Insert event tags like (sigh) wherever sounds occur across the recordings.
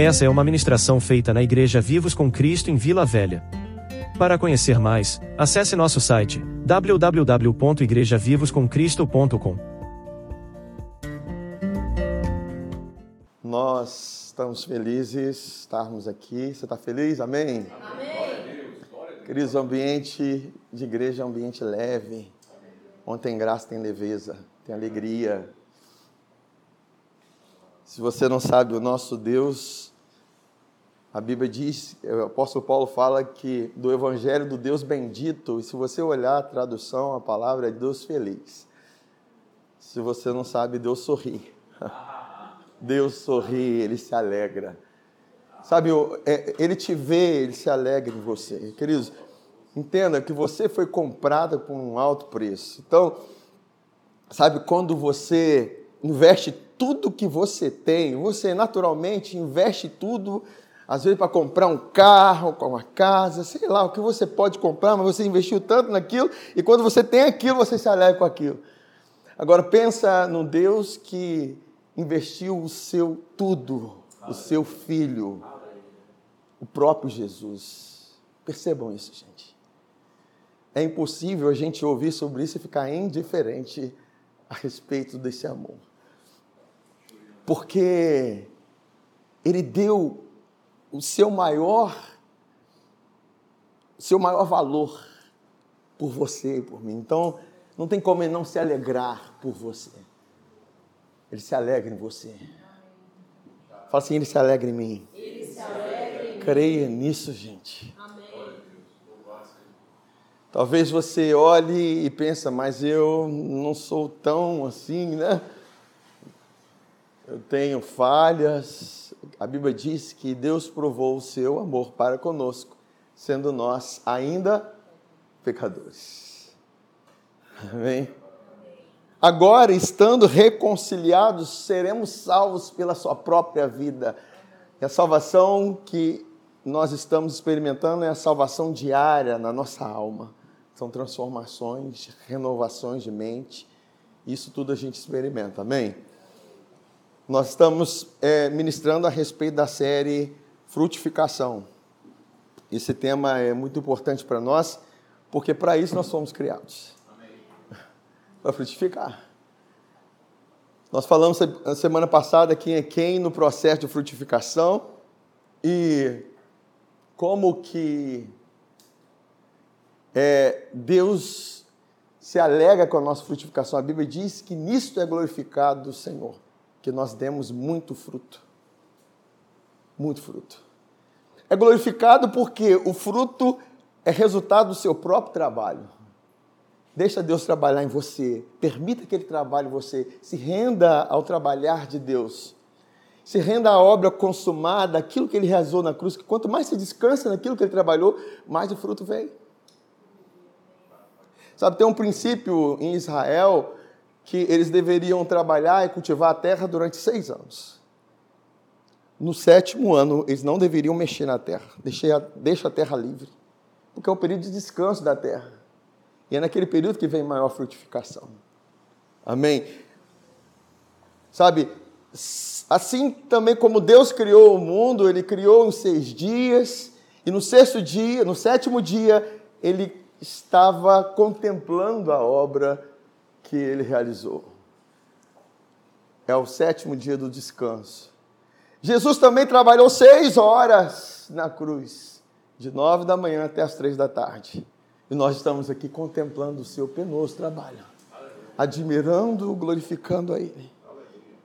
Essa é uma ministração feita na Igreja Vivos com Cristo em Vila Velha. Para conhecer mais, acesse nosso site www.igrejavivoscomcristo.com. Nós estamos felizes de estarmos aqui. Você está feliz? Amém? Amém. Queridos, o ambiente de igreja é um ambiente leve. Onde tem graça, tem leveza, tem alegria. Se você não sabe, o nosso Deus, a Bíblia diz, o apóstolo Paulo fala que do evangelho do Deus bendito, e se você olhar a tradução, a palavra é Deus feliz. Se você não sabe, Deus sorri. (laughs) Deus sorri, ele se alegra. Sabe, é, ele te vê, ele se alegra em você. Queridos, entenda que você foi comprado por um alto preço. Então, sabe, quando você investe tudo que você tem, você naturalmente investe tudo, às vezes para comprar um carro, uma casa, sei lá, o que você pode comprar, mas você investiu tanto naquilo, e quando você tem aquilo, você se alegra com aquilo. Agora pensa no Deus que investiu o seu tudo, o seu filho, o próprio Jesus. Percebam isso, gente. É impossível a gente ouvir sobre isso e ficar indiferente a respeito desse amor. Porque ele deu o seu maior o seu maior valor por você e por mim. Então, não tem como ele não se alegrar por você. Ele se alegra em você. Fala assim, ele se alegra em mim. Ele se alegra em mim. Creia nisso, gente. Amém. Talvez você olhe e pensa, mas eu não sou tão assim, né? Eu tenho falhas. A Bíblia diz que Deus provou o seu amor para conosco, sendo nós ainda pecadores. Amém? Agora, estando reconciliados, seremos salvos pela sua própria vida. E a salvação que nós estamos experimentando é a salvação diária na nossa alma. São transformações, renovações de mente. Isso tudo a gente experimenta, amém? Nós estamos é, ministrando a respeito da série Frutificação. Esse tema é muito importante para nós, porque para isso nós fomos criados para frutificar. Nós falamos a semana passada quem é quem no processo de frutificação e como que é, Deus se alega com a nossa frutificação. A Bíblia diz que nisto é glorificado o Senhor, que nós demos muito fruto. Muito fruto. É glorificado porque o fruto é resultado do seu próprio trabalho. Deixa Deus trabalhar em você. Permita que Ele trabalhe em você. Se renda ao trabalhar de Deus. Se renda à obra consumada, aquilo que Ele realizou na cruz. Que quanto mais você descansa naquilo que Ele trabalhou, mais o fruto vem. Sabe, tem um princípio em Israel que eles deveriam trabalhar e cultivar a terra durante seis anos. No sétimo ano, eles não deveriam mexer na terra. Deixa, deixa a terra livre. Porque é o período de descanso da terra. E é naquele período que vem maior frutificação. Amém? Sabe, assim também como Deus criou o mundo, Ele criou em seis dias, e no sexto dia, no sétimo dia, Ele estava contemplando a obra que Ele realizou. É o sétimo dia do descanso. Jesus também trabalhou seis horas na cruz, de nove da manhã até as três da tarde. E nós estamos aqui contemplando o seu penoso trabalho, admirando, glorificando a Ele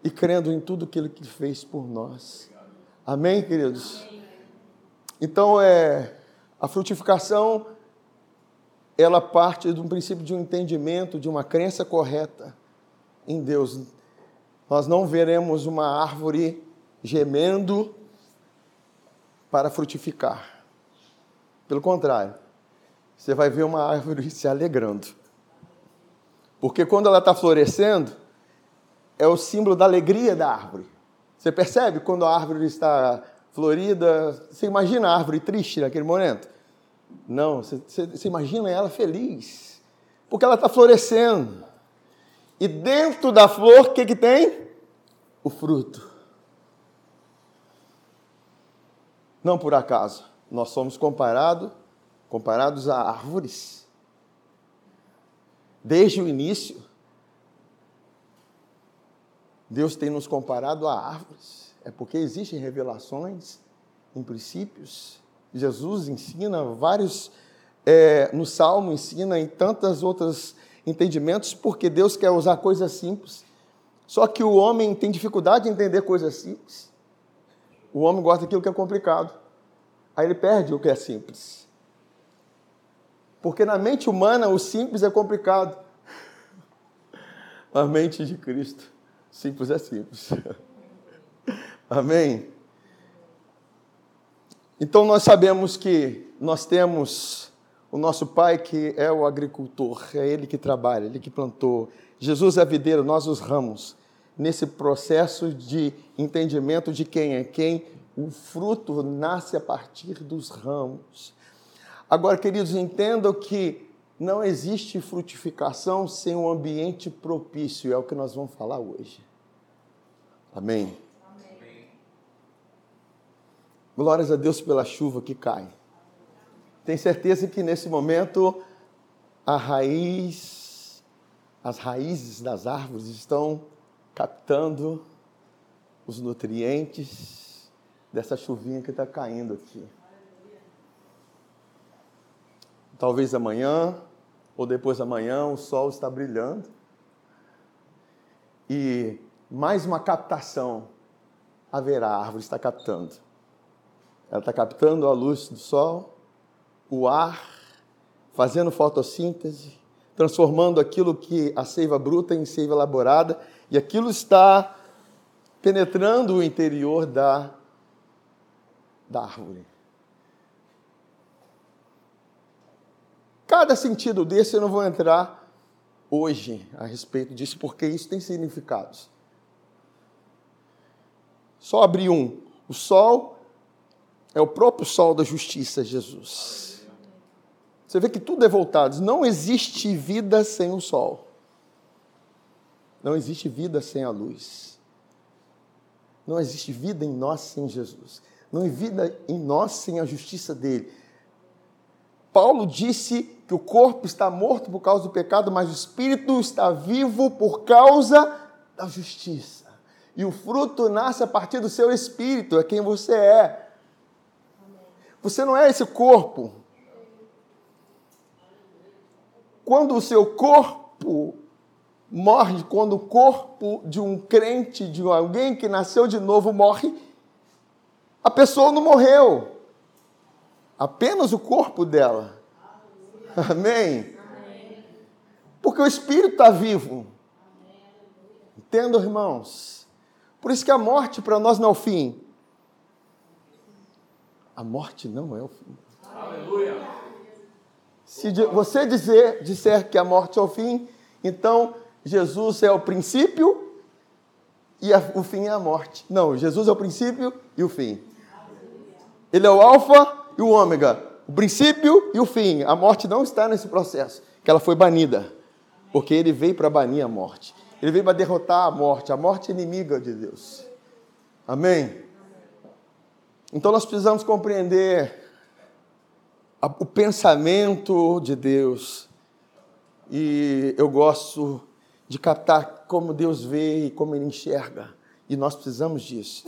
e crendo em tudo aquilo que Ele fez por nós. Amém, queridos? Então, é, a frutificação, ela parte de um princípio de um entendimento, de uma crença correta em Deus. Nós não veremos uma árvore gemendo para frutificar. Pelo contrário, você vai ver uma árvore se alegrando. Porque quando ela está florescendo, é o símbolo da alegria da árvore. Você percebe quando a árvore está florida? Você imagina a árvore triste naquele momento? Não, você, imagina ela feliz, porque ela está florescendo. E dentro da flor, o que, que tem? O fruto. Não por acaso, nós somos comparado, comparados a árvores. Desde o início, Deus tem nos comparado a árvores. É porque existem revelações em princípios. Jesus ensina vários, é, no Salmo ensina em tantas outras entendimentos, porque Deus quer usar coisas simples. Só que o homem tem dificuldade de entender coisas simples. O homem gosta daquilo que é complicado. Aí ele perde o que é simples. Porque na mente humana o simples é complicado. (laughs) Na mente de Cristo, simples é simples. (laughs) Amém? Então nós sabemos que nós temos o nosso pai que é o agricultor, é ele que trabalha, ele que plantou. Jesus é videiro, nós os ramos. Nesse processo de entendimento de quem é quem, o fruto nasce a partir dos ramos. Agora, queridos, entendam que não existe frutificação sem um ambiente propício, é o que nós vamos falar hoje. Amém. Glórias a Deus pela chuva que cai. Tenho certeza que nesse momento a raiz, as raízes das árvores estão captando os nutrientes dessa chuvinha que está caindo aqui. Talvez amanhã ou depois da manhã o sol está brilhando e mais uma captação haverá. A árvore está captando. Ela está captando a luz do sol o ar, fazendo fotossíntese, transformando aquilo que a seiva bruta em seiva elaborada, e aquilo está penetrando o interior da, da árvore. Cada sentido desse eu não vou entrar hoje a respeito disso, porque isso tem significados. Só abrir um. O sol é o próprio sol da justiça, Jesus. Você vê que tudo é voltado. Não existe vida sem o sol. Não existe vida sem a luz. Não existe vida em nós sem Jesus. Não existe vida em nós sem a justiça dele. Paulo disse que o corpo está morto por causa do pecado, mas o espírito está vivo por causa da justiça. E o fruto nasce a partir do seu espírito, é quem você é. Você não é esse corpo. Quando o seu corpo morre, quando o corpo de um crente, de alguém que nasceu de novo, morre, a pessoa não morreu, apenas o corpo dela. Amém? Porque o espírito está vivo. Entendo, irmãos? Por isso que a morte para nós não é o fim. A morte não é o fim. Aleluia. Se você dizer, disser que a morte é o fim, então Jesus é o princípio e a, o fim é a morte. Não, Jesus é o princípio e o fim. Ele é o alfa e o ômega, o princípio e o fim. A morte não está nesse processo, que ela foi banida, porque ele veio para banir a morte. Ele veio para derrotar a morte. A morte é inimiga de Deus. Amém? Então nós precisamos compreender o pensamento de Deus. E eu gosto de captar como Deus vê e como Ele enxerga. E nós precisamos disso.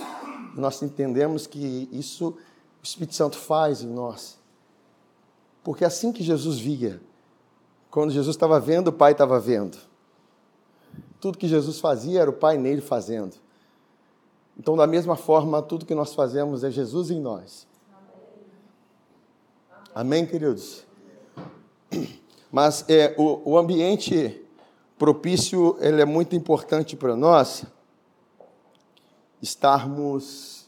Nós entendemos que isso o Espírito Santo faz em nós. Porque é assim que Jesus via. Quando Jesus estava vendo, o Pai estava vendo. Tudo que Jesus fazia era o Pai nele fazendo. Então, da mesma forma, tudo que nós fazemos é Jesus em nós. Amém, queridos? Mas é, o, o ambiente propício ele é muito importante para nós estarmos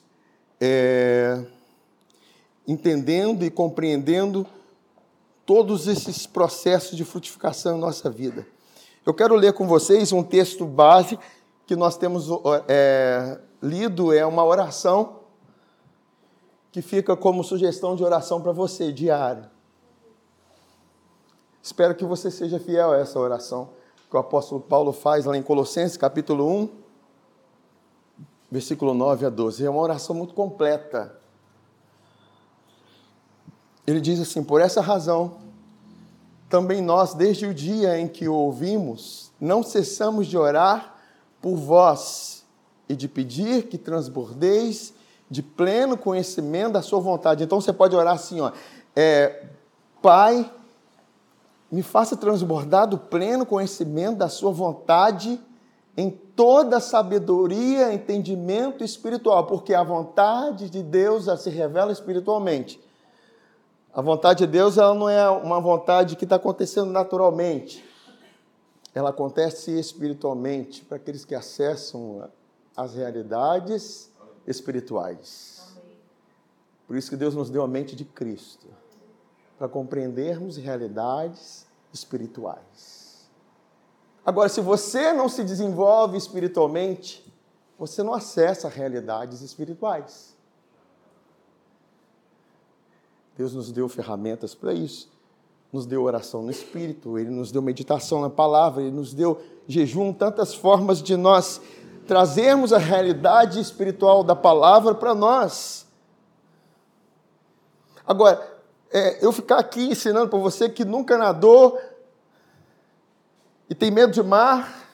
é, entendendo e compreendendo todos esses processos de frutificação em nossa vida. Eu quero ler com vocês um texto base que nós temos é, lido, é uma oração que fica como sugestão de oração para você, diário. Espero que você seja fiel a essa oração que o apóstolo Paulo faz lá em Colossenses, capítulo 1, versículo 9 a 12. É uma oração muito completa. Ele diz assim: Por essa razão, também nós, desde o dia em que o ouvimos, não cessamos de orar por vós e de pedir que transbordeis de pleno conhecimento da sua vontade. Então você pode orar assim, ó, é, Pai, me faça transbordar do pleno conhecimento da sua vontade em toda sabedoria, entendimento espiritual, porque a vontade de Deus se revela espiritualmente. A vontade de Deus ela não é uma vontade que está acontecendo naturalmente. Ela acontece espiritualmente para aqueles que acessam as realidades espirituais. Por isso que Deus nos deu a mente de Cristo, para compreendermos realidades espirituais. Agora, se você não se desenvolve espiritualmente, você não acessa realidades espirituais. Deus nos deu ferramentas para isso. Nos deu oração no Espírito, Ele nos deu meditação na palavra, Ele nos deu jejum, tantas formas de nós trazermos a realidade espiritual da palavra para nós. Agora, é, eu ficar aqui ensinando para você que nunca nadou e tem medo de mar,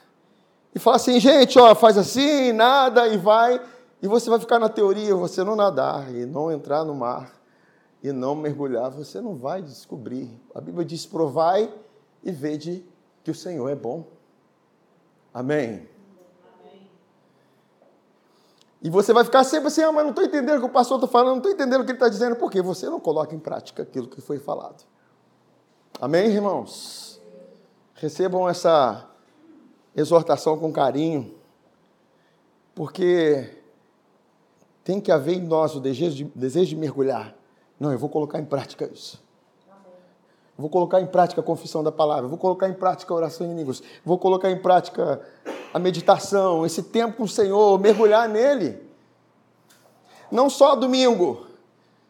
e falar assim, gente, ó, faz assim, nada, e vai, e você vai ficar na teoria, você não nadar e não entrar no mar e não mergulhar, você não vai descobrir. A Bíblia diz: provai e vede que o Senhor é bom. Amém. E você vai ficar sempre assim, ah, mas não estou entendendo o que o pastor está falando, não estou entendendo o que ele está dizendo, porque você não coloca em prática aquilo que foi falado. Amém, irmãos? Recebam essa exortação com carinho, porque tem que haver em nós o desejo de, desejo de mergulhar não, eu vou colocar em prática isso. Eu vou colocar em prática a confissão da palavra, vou colocar em prática a oração em línguas, vou colocar em prática a meditação, esse tempo com o Senhor, mergulhar nele. Não só domingo,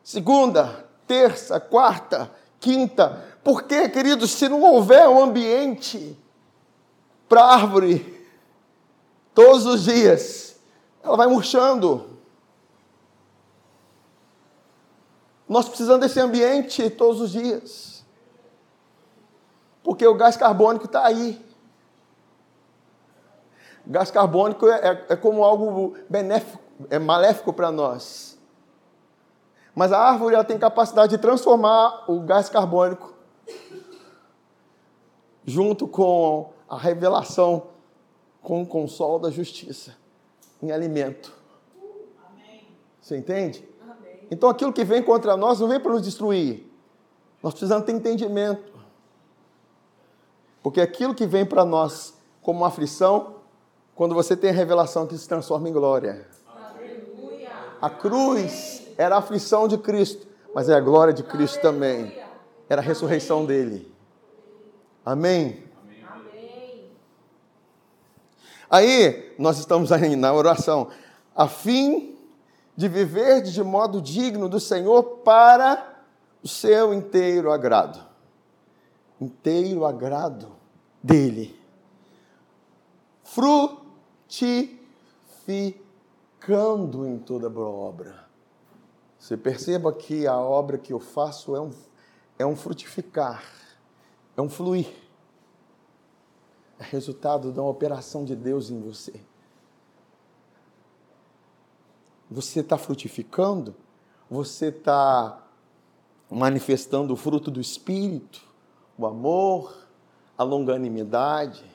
segunda, terça, quarta, quinta. Porque, queridos, se não houver um ambiente para a árvore todos os dias, ela vai murchando. Nós precisamos desse ambiente todos os dias. Porque o gás carbônico está aí. Gás carbônico é, é, é como algo benéfico, é maléfico para nós. Mas a árvore ela tem capacidade de transformar o gás carbônico junto com a revelação com o consolo da justiça em alimento. Você entende? Então aquilo que vem contra nós não vem para nos destruir. Nós precisamos ter entendimento. Porque aquilo que vem para nós como aflição, quando você tem a revelação que se transforma em glória. Aleluia. A cruz era a aflição de Cristo, mas é a glória de Cristo também. Era a ressurreição dele. Amém? Amém. Aí, nós estamos aí na oração. A fim de viver de modo digno do Senhor para o seu inteiro agrado. Inteiro agrado dele. Frutificando em toda boa obra. Você perceba que a obra que eu faço é um, é um frutificar, é um fluir. É resultado da operação de Deus em você. Você está frutificando? Você está manifestando o fruto do Espírito, o amor, a longanimidade,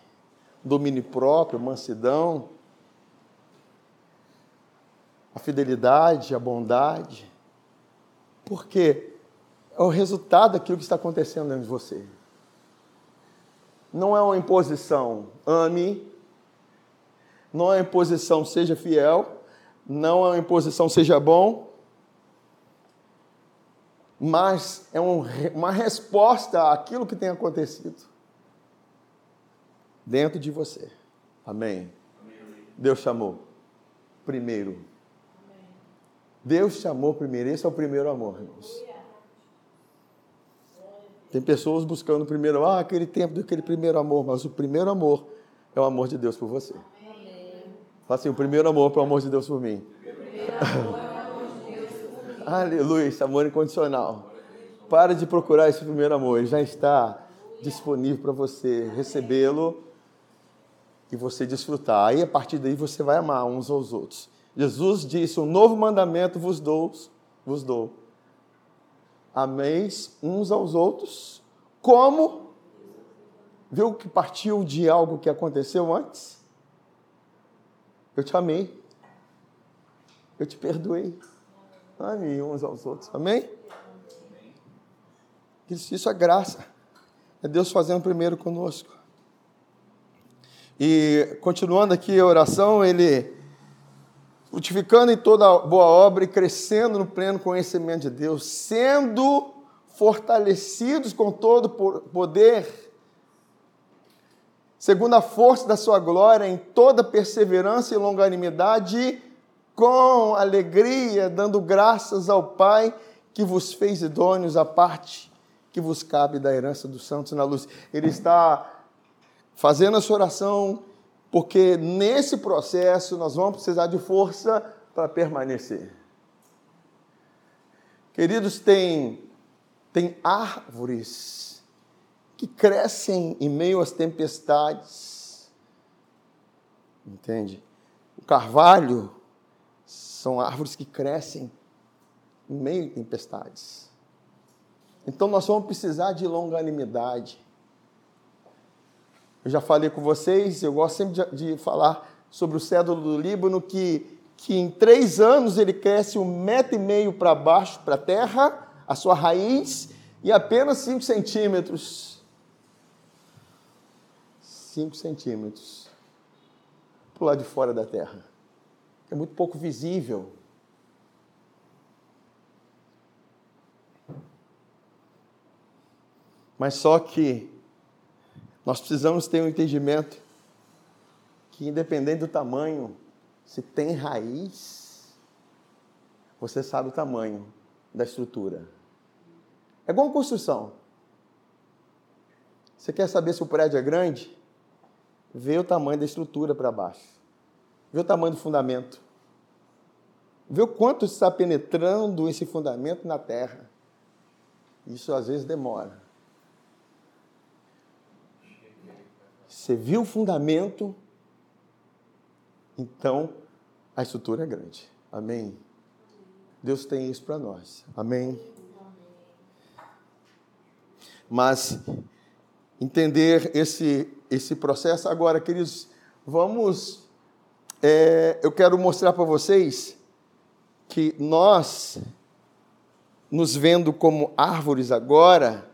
domínio próprio, mansidão, a fidelidade, a bondade. Porque é o resultado daquilo que está acontecendo dentro de você. Não é uma imposição, ame. Não é uma imposição, seja fiel não é uma imposição seja bom, mas é um, uma resposta àquilo que tem acontecido dentro de você. Amém. Deus chamou primeiro. Deus chamou primeiro. Esse é o primeiro amor, irmãos. Tem pessoas buscando primeiro, ah, aquele tempo daquele primeiro amor, mas o primeiro amor é o amor de Deus por você. Fala assim, o primeiro amor, pelo amor de Deus por mim. (laughs) Aleluia, esse amor incondicional. Para de procurar esse primeiro amor, ele já está disponível para você recebê-lo e você desfrutar. Aí a partir daí você vai amar uns aos outros. Jesus disse: "Um novo mandamento vos dou, vos dou. Ameis uns aos outros como viu que partiu de algo que aconteceu antes? Eu te amei. Eu te perdoei. Ame uns aos outros. Amém? Isso, é graça. É Deus fazendo primeiro conosco. E continuando aqui a oração, ele frutificando em toda boa obra e crescendo no pleno conhecimento de Deus, sendo fortalecidos com todo poder, segundo a força da sua glória, em toda perseverança e longanimidade, com alegria, dando graças ao Pai que vos fez idôneos à parte que vos cabe da herança dos santos na luz. Ele está fazendo essa oração porque nesse processo nós vamos precisar de força para permanecer. Queridos, tem, tem árvores que crescem em meio às tempestades. Entende? O carvalho são árvores que crescem em meio a tempestades. Então nós vamos precisar de longanimidade. Eu já falei com vocês, eu gosto sempre de, de falar sobre o cédulo do Líbano, que, que em três anos ele cresce um metro e meio para baixo, para a terra, a sua raiz, e apenas cinco centímetros. Cinco centímetros para o lado de fora da terra é muito pouco visível. Mas só que nós precisamos ter um entendimento que, independente do tamanho, se tem raiz, você sabe o tamanho da estrutura. É igual construção. Você quer saber se o prédio é grande? Vê o tamanho da estrutura para baixo. Vê o tamanho do fundamento. Vê o quanto está penetrando esse fundamento na terra. Isso às vezes demora. Você viu o fundamento, então a estrutura é grande. Amém? Deus tem isso para nós. Amém? Mas entender esse, esse processo agora, queridos, vamos é, eu quero mostrar para vocês que nós, nos vendo como árvores agora,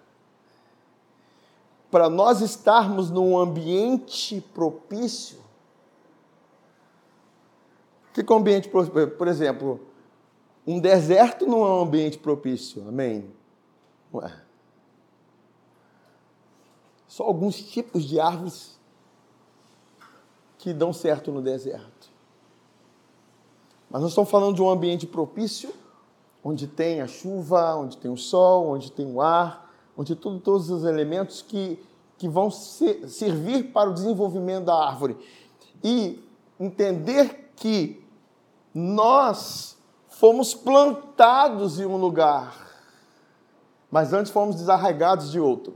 para nós estarmos num ambiente propício. Que ambiente propício? Por exemplo, um deserto não é um ambiente propício, amém? Ué. Só alguns tipos de árvores que dão certo no deserto. Mas nós estamos falando de um ambiente propício, onde tem a chuva, onde tem o sol, onde tem o ar, onde tudo, todos os elementos que, que vão ser, servir para o desenvolvimento da árvore. E entender que nós fomos plantados em um lugar, mas antes fomos desarraigados de outro.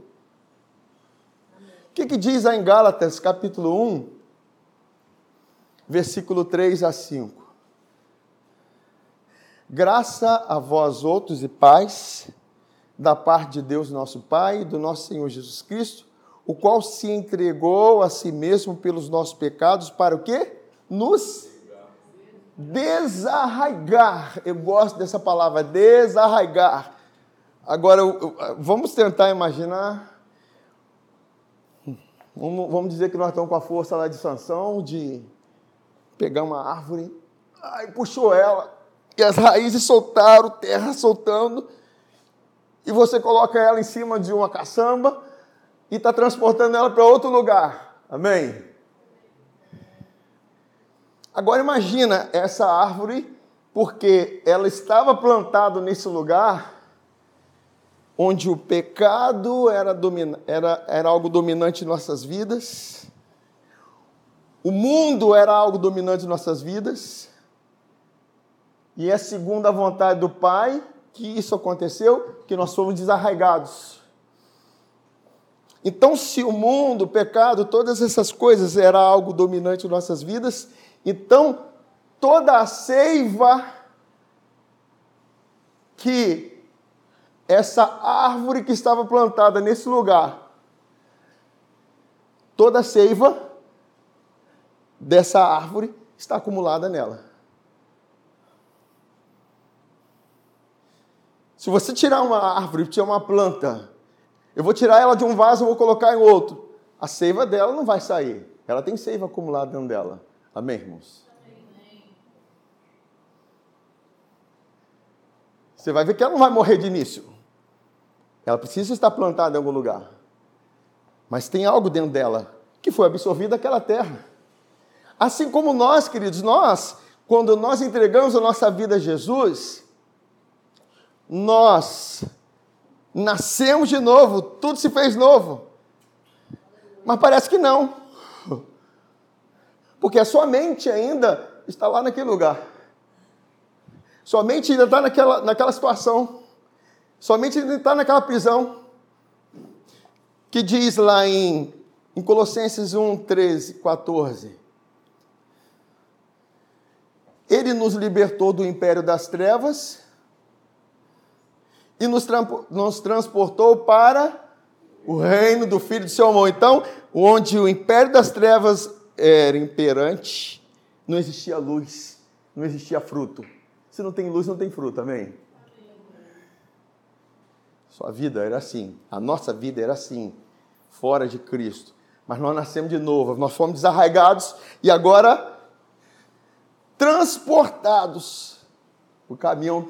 O que, que diz aí em Gálatas, capítulo 1, versículo 3 a 5? Graça a vós outros e paz, da parte de Deus nosso Pai e do nosso Senhor Jesus Cristo, o qual se entregou a si mesmo pelos nossos pecados para o quê? Nos desarraigar. Eu gosto dessa palavra, desarraigar. Agora, vamos tentar imaginar. Vamos dizer que nós estamos com a força lá de sanção de pegar uma árvore, ai, puxou ela, e as raízes soltaram, terra soltando, e você coloca ela em cima de uma caçamba e está transportando ela para outro lugar. Amém? Agora imagina essa árvore, porque ela estava plantada nesse lugar onde o pecado era, domina, era, era algo dominante em nossas vidas, o mundo era algo dominante em nossas vidas, e é segundo a vontade do Pai que isso aconteceu? Que nós fomos desarraigados. Então, se o mundo, o pecado, todas essas coisas era algo dominante em nossas vidas, então toda a seiva que essa árvore que estava plantada nesse lugar, toda a seiva dessa árvore está acumulada nela. Se você tirar uma árvore, tirar uma planta, eu vou tirar ela de um vaso e vou colocar em outro, a seiva dela não vai sair. Ela tem seiva acumulada dentro dela. Amém, irmãos? Você vai ver que ela não vai morrer de início. Ela precisa estar plantada em algum lugar. Mas tem algo dentro dela que foi absorvido daquela terra. Assim como nós, queridos, nós, quando nós entregamos a nossa vida a Jesus, nós nascemos de novo, tudo se fez novo. Mas parece que não. Porque a sua mente ainda está lá naquele lugar. Sua mente ainda está naquela, naquela situação. Sua mente ainda está naquela prisão. Que diz lá em, em Colossenses 1, 13, 14. Ele nos libertou do império das trevas e nos, nos transportou para o reino do Filho do seu amor. Então, onde o império das trevas era imperante, não existia luz, não existia fruto. Se não tem luz, não tem fruto, amém? Sua vida era assim, a nossa vida era assim, fora de Cristo. Mas nós nascemos de novo, nós fomos desarraigados e agora transportados. O caminhão,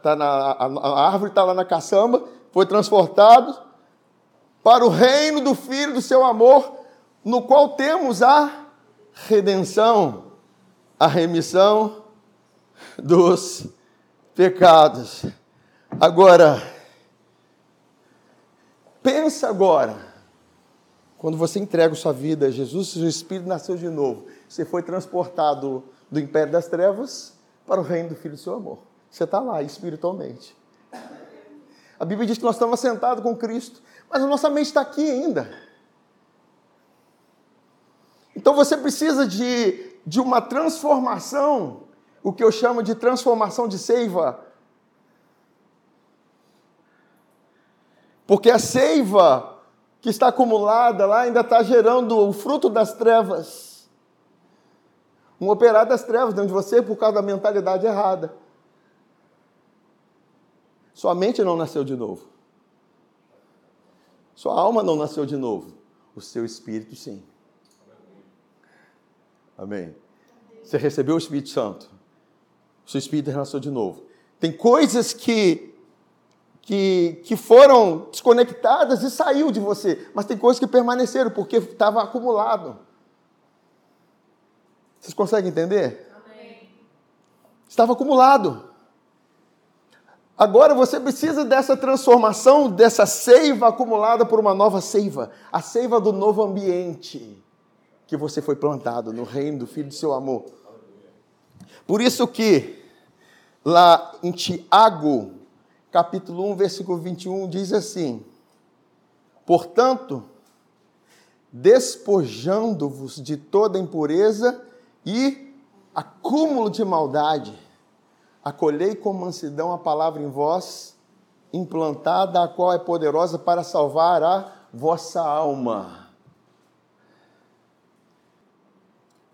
tá na, a árvore está lá na caçamba, foi transportado para o reino do Filho do seu amor, no qual temos a redenção, a remissão dos pecados. Agora, pensa agora, quando você entrega sua vida a Jesus, seu espírito nasceu de novo, você foi transportado do império das trevas para o reino do Filho do seu amor. Você está lá espiritualmente. A Bíblia diz que nós estamos sentados com Cristo, mas a nossa mente está aqui ainda. Então você precisa de, de uma transformação, o que eu chamo de transformação de seiva. Porque a seiva que está acumulada lá ainda está gerando o fruto das trevas um operário das trevas dentro de você por causa da mentalidade errada. Sua mente não nasceu de novo. Sua alma não nasceu de novo. O seu espírito, sim. Amém. Você recebeu o Espírito Santo. O seu espírito nasceu de novo. Tem coisas que, que, que foram desconectadas e saiu de você, mas tem coisas que permaneceram porque estava acumulado. Vocês conseguem entender? Amém. Estava acumulado. Agora você precisa dessa transformação, dessa seiva acumulada por uma nova seiva a seiva do novo ambiente que você foi plantado no reino do Filho do seu amor. Por isso que lá em Tiago, capítulo 1, versículo 21, diz assim: Portanto, despojando-vos de toda impureza e acúmulo de maldade. Acolhei com mansidão a palavra em vós, implantada, a qual é poderosa para salvar a vossa alma.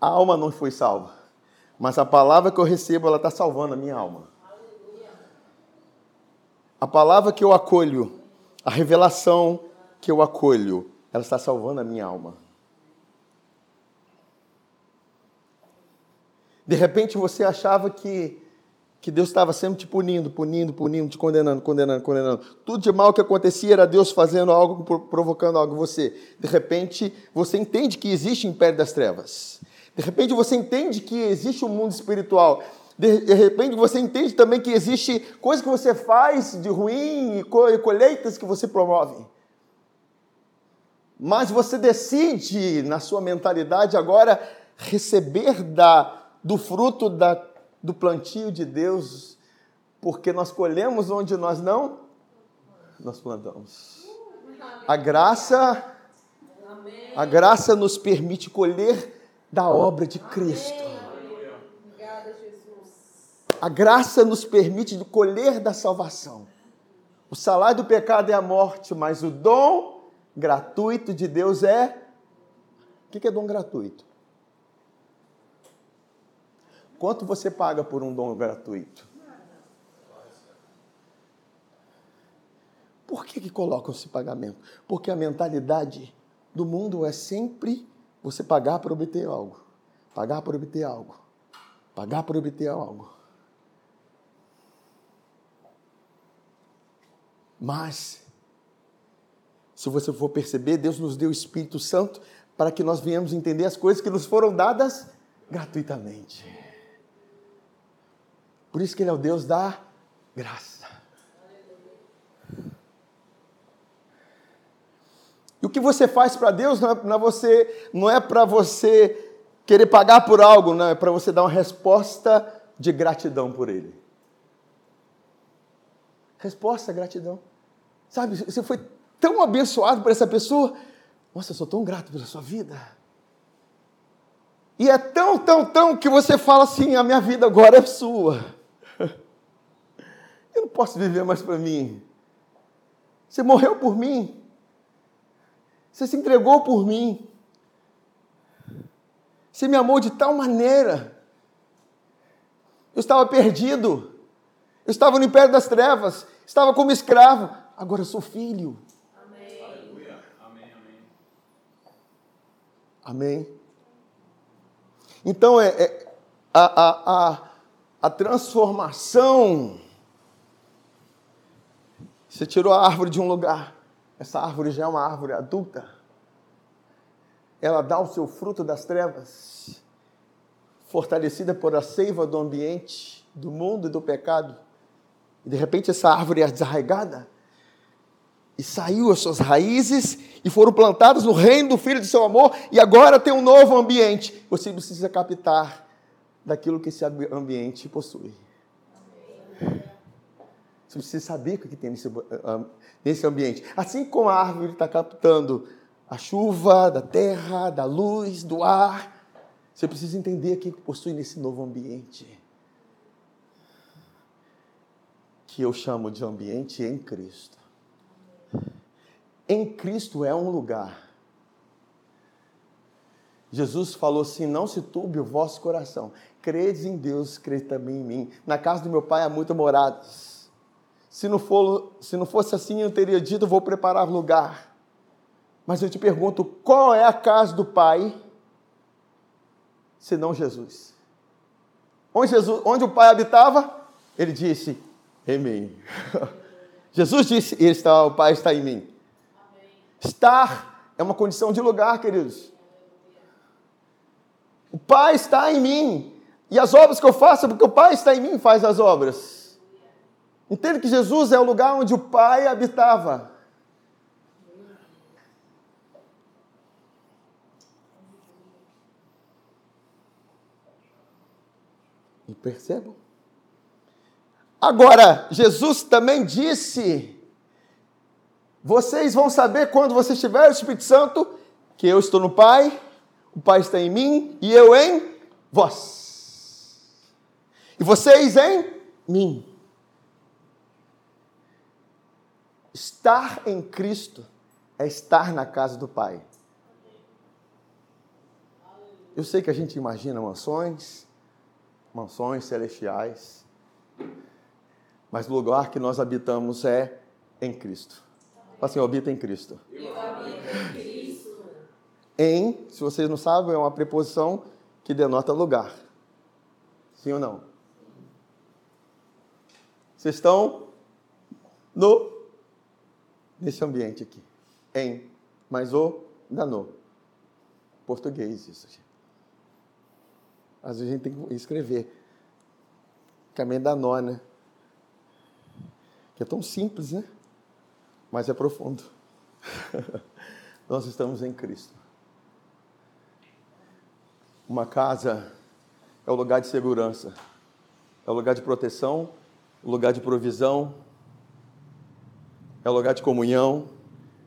A alma não foi salva, mas a palavra que eu recebo, ela está salvando a minha alma. A palavra que eu acolho, a revelação que eu acolho, ela está salvando a minha alma. De repente você achava que, que Deus estava sempre te punindo, punindo, punindo, te condenando, condenando, condenando. Tudo de mal que acontecia era Deus fazendo algo, provocando algo em você. De repente você entende que existe o império das trevas. De repente você entende que existe o um mundo espiritual. De, repente você entende também que existe coisas que você faz de ruim e colheitas que você promove. Mas você decide, na sua mentalidade agora, receber da do fruto da, do plantio de Deus, Porque nós colhemos onde nós não nós plantamos. A graça a graça nos permite colher da obra de Cristo. A graça nos permite colher da salvação. O salário do pecado é a morte, mas o dom gratuito de Deus é. O que é dom gratuito? Quanto você paga por um dom gratuito? Por que, que colocam esse pagamento? Porque a mentalidade do mundo é sempre você pagar para obter algo, pagar para obter algo, pagar para obter algo. Mas, se você for perceber, Deus nos deu o Espírito Santo para que nós venhamos entender as coisas que nos foram dadas gratuitamente. Por isso que Ele é o Deus da graça. E o que você faz para Deus não é, não é você, não é para você querer pagar por algo, não é para você dar uma resposta de gratidão por Ele. Resposta, gratidão. Sabe, você foi tão abençoado por essa pessoa. Nossa, eu sou tão grato pela sua vida. E é tão, tão, tão que você fala assim: a minha vida agora é sua. Eu não posso viver mais para mim. Você morreu por mim. Você se entregou por mim. Você me amou de tal maneira. Eu estava perdido. Eu estava no império das trevas. Estava como escravo agora sou filho. Amém. Amém, amém. Amém. Então, é, é a, a, a, a transformação. Você tirou a árvore de um lugar, essa árvore já é uma árvore adulta. Ela dá o seu fruto das trevas, fortalecida por a seiva do ambiente, do mundo e do pecado. E de repente essa árvore é desarraigada, e saiu as suas raízes e foram plantadas no reino do Filho de seu amor e agora tem um novo ambiente. Você precisa captar daquilo que esse ambiente possui. Você precisa saber o que tem nesse, nesse ambiente. Assim como a árvore está captando a chuva da terra, da luz, do ar, você precisa entender o que possui nesse novo ambiente. Que eu chamo de ambiente em Cristo. Em Cristo é um lugar. Jesus falou assim: Não se turbe o vosso coração. Credes em Deus, crede também em mim. Na casa do meu pai há muitas moradas. Se não, for, se não fosse assim, eu teria dito: Vou preparar lugar. Mas eu te pergunto: qual é a casa do pai, senão Jesus? Onde, Jesus, onde o pai habitava? Ele disse: Em mim. (laughs) Jesus disse: ele está, O pai está em mim. Estar é uma condição de lugar, queridos. O Pai está em mim. E as obras que eu faço, porque o Pai está em mim, faz as obras. Entende que Jesus é o lugar onde o Pai habitava. E percebam? Agora, Jesus também disse vocês vão saber quando você estiver o Espírito Santo que eu estou no Pai, o Pai está em mim e eu em vós. E vocês em mim. Estar em Cristo é estar na casa do Pai. Eu sei que a gente imagina mansões, mansões celestiais, mas o lugar que nós habitamos é em Cristo. Fala assim, eu habito em Cristo. Eu habito em Cristo. Em, se vocês não sabem, é uma preposição que denota lugar. Sim ou não? Vocês estão no nesse ambiente aqui. Em, mas o da no. Português isso. Às vezes a gente tem que escrever. Caminho da nó, né? Que é tão simples, né? mas é profundo. (laughs) Nós estamos em Cristo. Uma casa é o lugar de segurança, é o lugar de proteção lugar de provisão, é lugar de comunhão,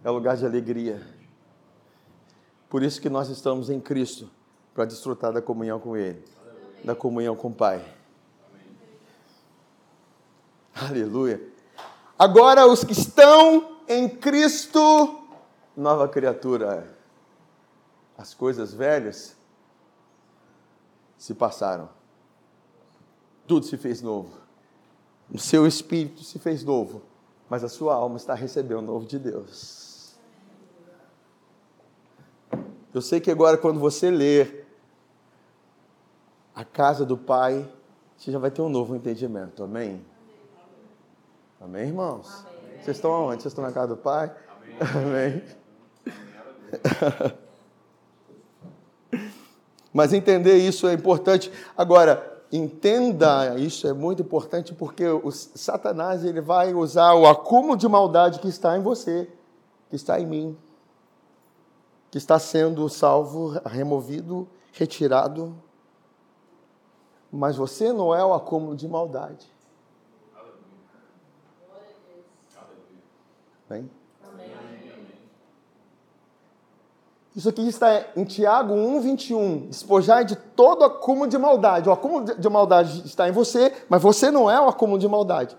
é lugar de alegria. Por isso que nós estamos em Cristo, para desfrutar da comunhão com Ele, da comunhão com o Pai. Aleluia. Agora, os que estão em Cristo, nova criatura. As coisas velhas se passaram. Tudo se fez novo. O seu espírito se fez novo, mas a sua alma está recebendo o novo de Deus. Eu sei que agora, quando você ler a casa do Pai, você já vai ter um novo entendimento. Amém? Amém, irmãos? Amém. Vocês estão aonde? Vocês estão na casa do Pai? Amém. Amém. (laughs) Mas entender isso é importante. Agora, entenda isso é muito importante porque o Satanás ele vai usar o acúmulo de maldade que está em você, que está em mim, que está sendo salvo, removido, retirado. Mas você não é o acúmulo de maldade. Bem? Isso aqui está em Tiago 1, 21. Despojar de todo acúmulo de maldade. O acúmulo de maldade está em você, mas você não é o acúmulo de maldade.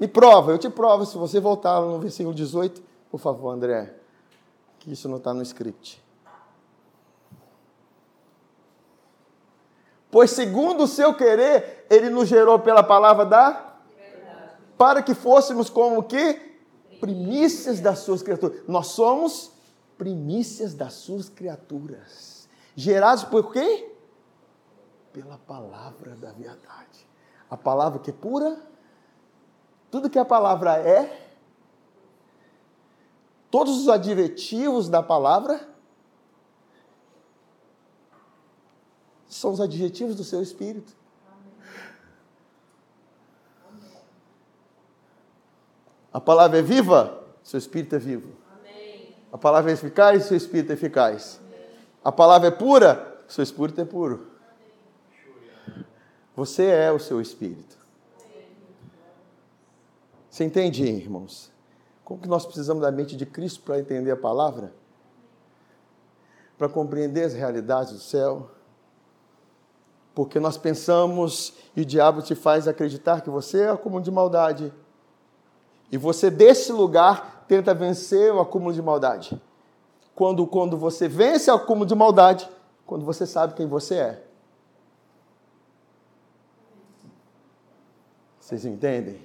Me prova, eu te provo, se você voltar no versículo 18, por favor, André, que isso não está no script. Pois segundo o seu querer, ele nos gerou pela palavra da para que fôssemos como que primícias das suas criaturas. Nós somos primícias das suas criaturas, gerados por quê? Pela palavra da verdade. A palavra que é pura, tudo que a palavra é, todos os adjetivos da palavra são os adjetivos do seu espírito. A palavra é viva, seu espírito é vivo. A palavra é eficaz, seu espírito é eficaz. A palavra é pura, seu espírito é puro. Você é o seu espírito. Você entende, irmãos? Como que nós precisamos da mente de Cristo para entender a palavra? Para compreender as realidades do céu? Porque nós pensamos e o diabo te faz acreditar que você é acúmulo de maldade. E você, desse lugar, tenta vencer o acúmulo de maldade. Quando, quando você vence o acúmulo de maldade, quando você sabe quem você é. Vocês entendem?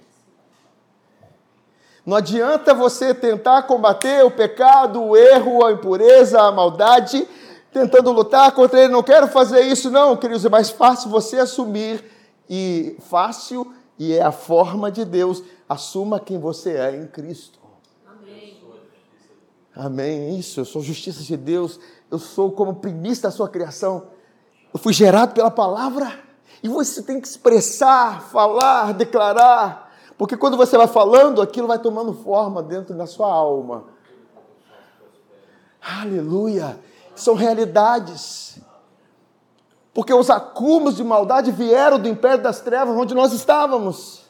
Não adianta você tentar combater o pecado, o erro, a impureza, a maldade, tentando lutar contra ele. Não quero fazer isso, não, queridos. É mais fácil você assumir, e fácil, e é a forma de Deus. Assuma quem você é em Cristo. Amém. Isso, eu sou justiça de Deus. Eu sou como primista da sua criação. Eu fui gerado pela palavra. E você tem que expressar, falar, declarar. Porque quando você vai falando, aquilo vai tomando forma dentro da sua alma. Aleluia. São realidades. Porque os acúmulos de maldade vieram do império das trevas onde nós estávamos.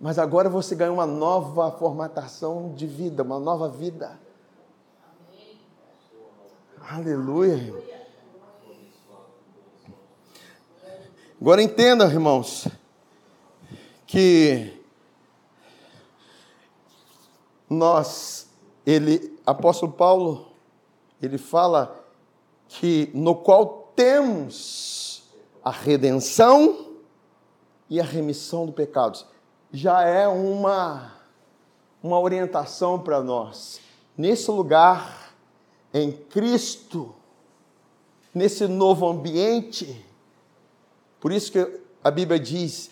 Mas agora você ganha uma nova formatação de vida, uma nova vida. Amém. Aleluia. Agora entenda, irmãos, que nós, ele, apóstolo Paulo, ele fala que no qual temos a redenção e a remissão dos pecados já é uma, uma orientação para nós. Nesse lugar, em Cristo, nesse novo ambiente, por isso que a Bíblia diz: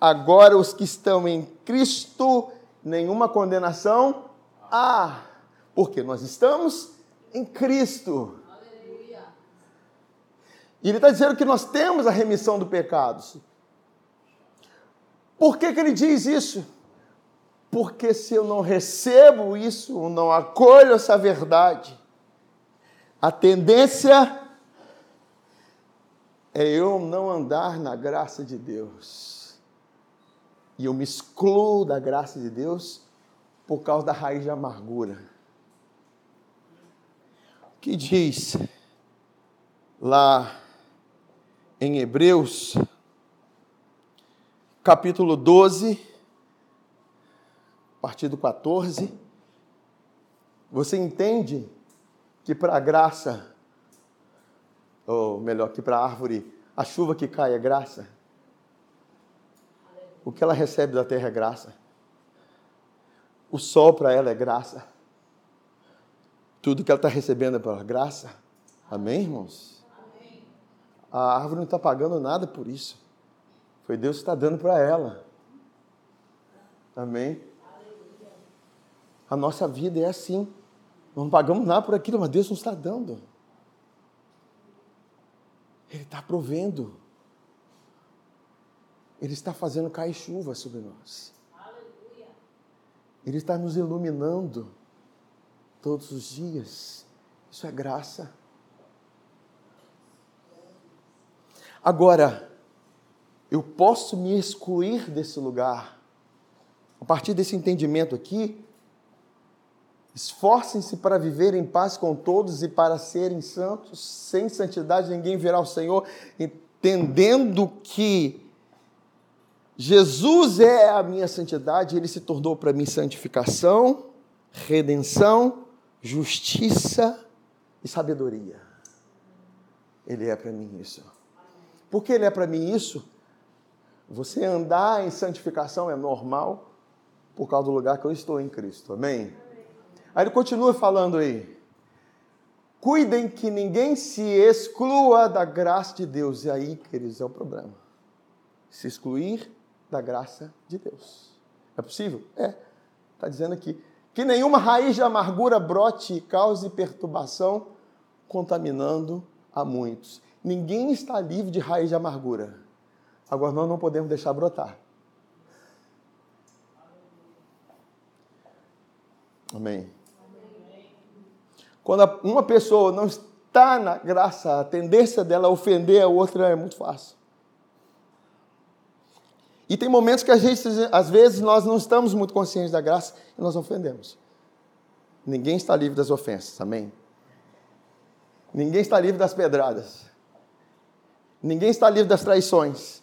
agora os que estão em Cristo, nenhuma condenação há, porque nós estamos em Cristo. E ele está dizendo que nós temos a remissão dos pecados. Por que, que ele diz isso? Porque se eu não recebo isso, não acolho essa verdade, a tendência é eu não andar na graça de Deus. E eu me excluo da graça de Deus por causa da raiz de amargura. O que diz lá em Hebreus, capítulo 12, a partir do 14, você entende que para a graça, ou melhor, que para a árvore, a chuva que cai é graça? O que ela recebe da terra é graça. O sol para ela é graça. Tudo que ela está recebendo é pela graça. Amém, irmãos? A árvore não está pagando nada por isso. Foi Deus que está dando para ela. Amém? A nossa vida é assim. Não pagamos nada por aquilo, mas Deus nos está dando. Ele está provendo. Ele está fazendo cair chuva sobre nós. Ele está nos iluminando todos os dias. Isso é graça. Agora, eu posso me excluir desse lugar. A partir desse entendimento aqui, esforcem-se para viver em paz com todos e para serem santos. Sem santidade ninguém verá o Senhor, entendendo que Jesus é a minha santidade, ele se tornou para mim santificação, redenção, justiça e sabedoria. Ele é para mim isso. Por que ele é para mim isso? Você andar em santificação é normal por causa do lugar que eu estou em Cristo. Amém? Aí ele continua falando aí. Cuidem que ninguém se exclua da graça de Deus. E aí, queridos, é o problema. Se excluir da graça de Deus. É possível? É. Está dizendo aqui. Que nenhuma raiz de amargura brote e cause perturbação, contaminando a muitos. Ninguém está livre de raiz de amargura. Agora nós não podemos deixar brotar. Amém. Quando uma pessoa não está na graça, a tendência dela ofender a outra é muito fácil. E tem momentos que a gente, às vezes, nós não estamos muito conscientes da graça e nós ofendemos. Ninguém está livre das ofensas, amém? Ninguém está livre das pedradas. Ninguém está livre das traições.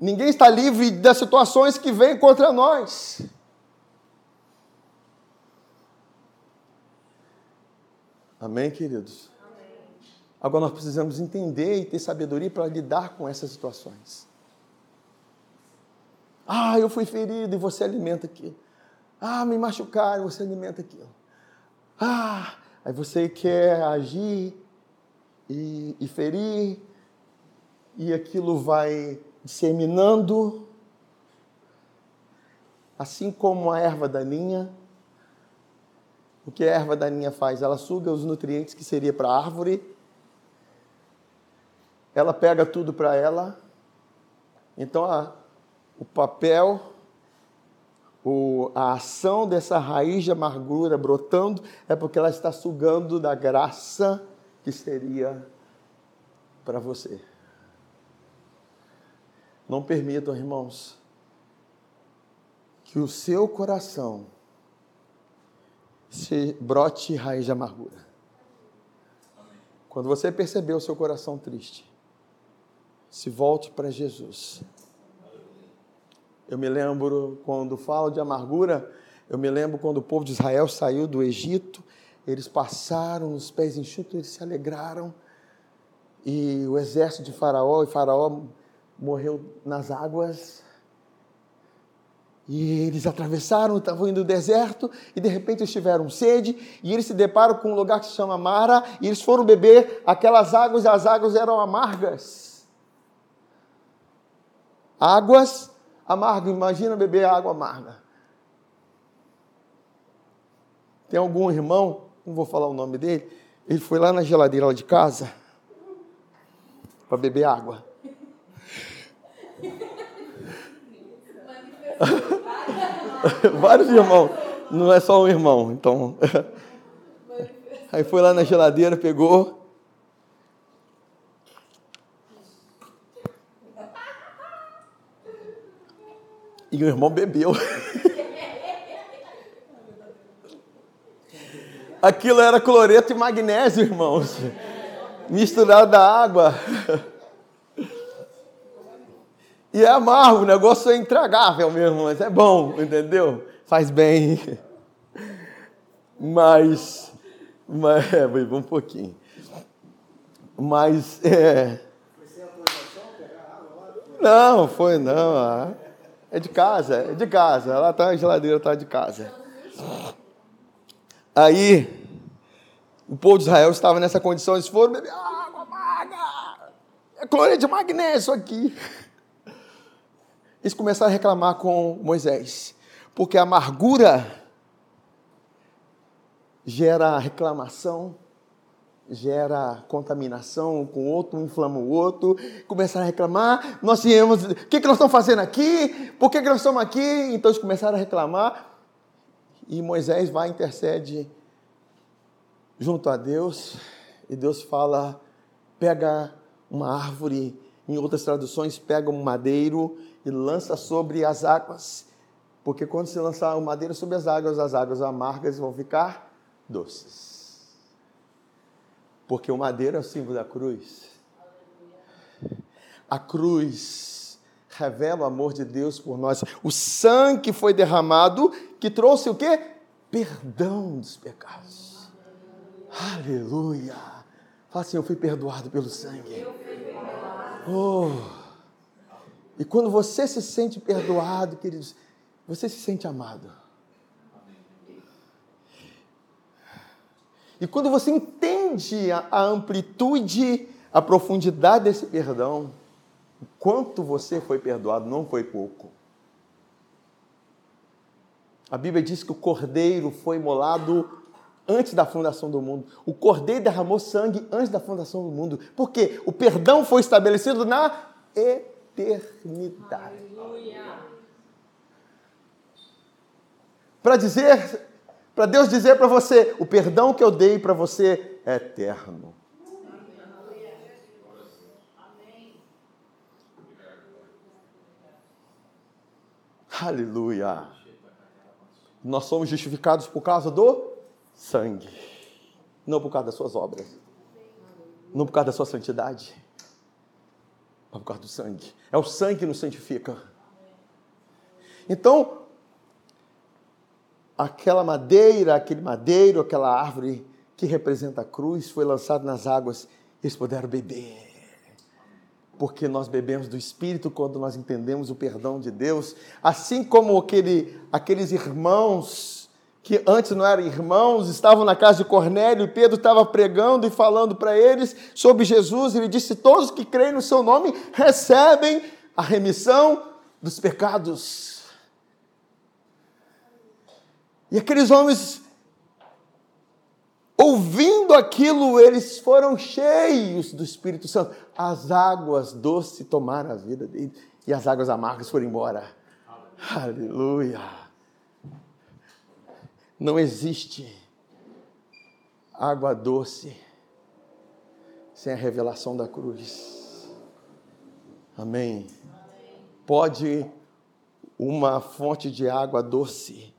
Ninguém está livre das situações que vêm contra nós. Amém, queridos? Amém. Agora nós precisamos entender e ter sabedoria para lidar com essas situações. Ah, eu fui ferido e você alimenta aquilo. Ah, me machucaram, você alimenta aquilo. Ah, aí você quer agir e, e ferir, e aquilo vai disseminando, assim como a erva daninha. O que a erva daninha faz? Ela suga os nutrientes que seria para a árvore, ela pega tudo para ela. Então a, o papel, o, a ação dessa raiz de amargura brotando é porque ela está sugando da graça que seria para você. Não permitam, irmãos, que o seu coração se brote raiz de amargura. Quando você perceber o seu coração triste, se volte para Jesus. Eu me lembro quando falo de amargura, eu me lembro quando o povo de Israel saiu do Egito, eles passaram os pés enxutos, eles se alegraram. E o exército de Faraó, e Faraó morreu nas águas. E eles atravessaram, estavam indo no deserto, e de repente eles tiveram sede, e eles se deparam com um lugar que se chama Mara, e eles foram beber aquelas águas, e as águas eram amargas. Águas amargo. Imagina beber água amarga. Tem algum irmão, não vou falar o nome dele, ele foi lá na geladeira lá de casa para beber água. (laughs) Vários irmãos. Não é só um irmão, então. (laughs) Aí foi lá na geladeira, pegou. E o irmão bebeu. (laughs) Aquilo era cloreto e magnésio, irmãos. Misturado da água. E é amargo, o negócio é intragável mesmo, mas é bom, entendeu? Faz bem. Mas, mas é, um pouquinho. Mas, é... Não, foi não. Ah, é de casa, é de casa. Lá tá a geladeira, tá de casa. Aí, o povo de Israel estava nessa condição, eles foram beber água amarga. É cloreto de magnésio aqui. Eles começaram a reclamar com Moisés, porque a amargura gera reclamação, gera contaminação com o outro, um inflama o outro, começaram a reclamar, nós viemos, o que, que nós estamos fazendo aqui? Por que, que nós estamos aqui? Então eles começaram a reclamar, e Moisés vai e intercede junto a Deus, e Deus fala, pega uma árvore, em outras traduções, pega um madeiro, e lança sobre as águas. Porque quando se lançar o madeira sobre as águas, as águas amargas vão ficar doces. Porque o madeiro é o símbolo da cruz. A cruz revela o amor de Deus por nós. O sangue que foi derramado, que trouxe o quê? Perdão dos pecados. Aleluia. Fala assim, eu fui perdoado pelo sangue. Oh. E quando você se sente perdoado, queridos, você se sente amado. E quando você entende a, amplitude, a profundidade desse perdão, o quanto você foi perdoado não foi pouco. A Bíblia diz que o cordeiro foi imolado antes da fundação do mundo. O cordeiro derramou sangue antes da fundação do mundo. Por quê? O perdão foi estabelecido na eternidade eternidade. Para dizer, para Deus dizer para você, o perdão que eu dei para você é eterno. Aleluia. Nós somos justificados por causa do sangue, não por causa das suas obras, não por causa da sua santidade por causa do sangue. É o sangue que nos santifica. Então, aquela madeira, aquele madeiro, aquela árvore que representa a cruz foi lançada nas águas, eles puderam beber. Porque nós bebemos do Espírito quando nós entendemos o perdão de Deus, assim como aquele, aqueles irmãos que antes não eram irmãos, estavam na casa de Cornélio, e Pedro estava pregando e falando para eles sobre Jesus, e ele disse: Todos que creem no seu nome recebem a remissão dos pecados. E aqueles homens, ouvindo aquilo, eles foram cheios do Espírito Santo. As águas doces tomaram a vida dele, e as águas amargas foram embora. Aleluia. Não existe água doce sem a revelação da cruz. Amém. Pode uma fonte de água doce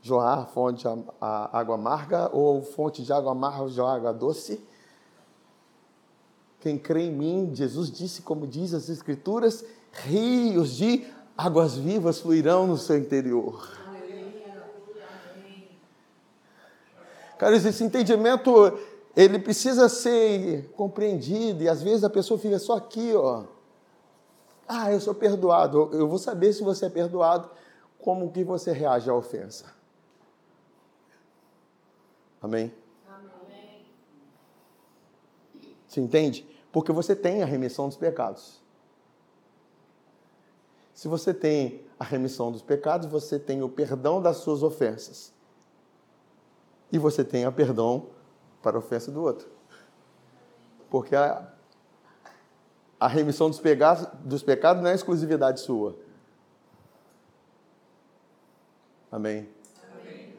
joar fonte de água amarga ou fonte de água amarga joar água doce? Quem crê em mim, Jesus disse, como diz as Escrituras, rios de águas vivas fluirão no seu interior. Cara, esse entendimento, ele precisa ser compreendido, e às vezes a pessoa fica só aqui, ó. Ah, eu sou perdoado. Eu vou saber se você é perdoado, como que você reage à ofensa. Amém? Amém. Você entende? Porque você tem a remissão dos pecados. Se você tem a remissão dos pecados, você tem o perdão das suas ofensas e você tenha perdão para a ofensa do outro. Porque a, a remissão dos pecados, dos pecados não é exclusividade sua. Amém. Amém.